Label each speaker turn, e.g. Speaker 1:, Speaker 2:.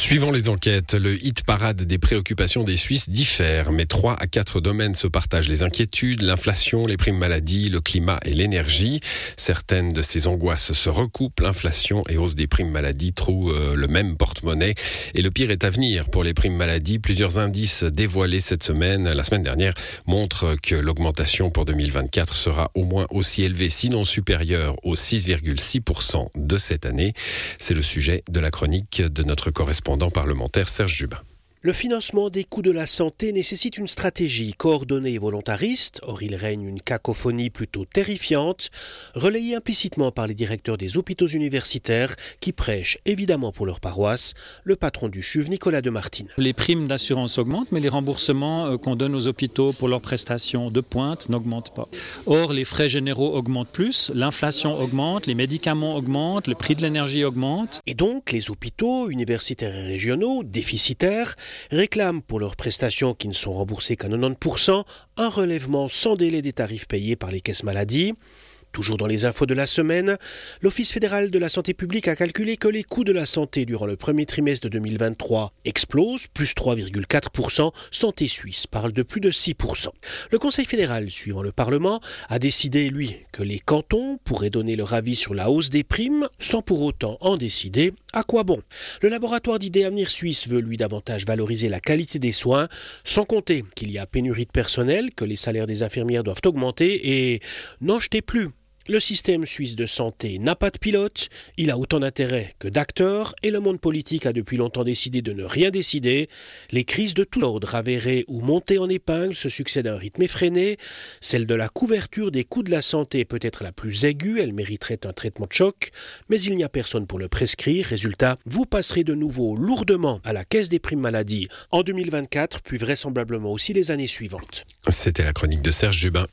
Speaker 1: Suivant les enquêtes, le hit parade des préoccupations des Suisses diffère, mais trois à quatre domaines se partagent les inquiétudes, l'inflation, les primes maladies, le climat et l'énergie. Certaines de ces angoisses se recoupent, l'inflation et hausse des primes maladies trouvent euh, le même porte-monnaie. Et le pire est à venir pour les primes maladies. Plusieurs indices dévoilés cette semaine, la semaine dernière, montrent que l'augmentation pour 2024 sera au moins aussi élevée, sinon supérieure aux 6,6% de cette année. C'est le sujet de la chronique de notre correspondant parlementaire Serge Jubin.
Speaker 2: Le financement des coûts de la santé nécessite une stratégie coordonnée et volontariste, or il règne une cacophonie plutôt terrifiante, relayée implicitement par les directeurs des hôpitaux universitaires qui prêchent évidemment pour leur paroisse, le patron du CHUV Nicolas de Martine.
Speaker 3: Les primes d'assurance augmentent, mais les remboursements euh, qu'on donne aux hôpitaux pour leurs prestations de pointe n'augmentent pas. Or, les frais généraux augmentent plus, l'inflation augmente, les médicaments augmentent, le prix de l'énergie augmente.
Speaker 2: Et donc, les hôpitaux universitaires et régionaux, déficitaires, réclament pour leurs prestations qui ne sont remboursées qu'à 90% un relèvement sans délai des tarifs payés par les caisses maladies. Toujours dans les infos de la semaine, l'Office fédéral de la santé publique a calculé que les coûts de la santé durant le premier trimestre de 2023 explosent, plus 3,4%, Santé Suisse parle de plus de 6%. Le Conseil fédéral, suivant le Parlement, a décidé, lui, que les cantons pourraient donner leur avis sur la hausse des primes, sans pour autant en décider. À quoi bon? Le laboratoire d'idées Avenir Suisse veut, lui, davantage valoriser la qualité des soins, sans compter qu'il y a pénurie de personnel, que les salaires des infirmières doivent augmenter et n'en jetez plus le système suisse de santé n'a pas de pilote, il a autant d'intérêt que d'acteurs, et le monde politique a depuis longtemps décidé de ne rien décider. Les crises de tout ordre avérées ou montées en épingle se succèdent à un rythme effréné. Celle de la couverture des coûts de la santé peut être la plus aiguë, elle mériterait un traitement de choc, mais il n'y a personne pour le prescrire. Résultat, vous passerez de nouveau lourdement à la caisse des primes maladie en 2024, puis vraisemblablement aussi les années suivantes.
Speaker 1: C'était la chronique de Serge Jubin.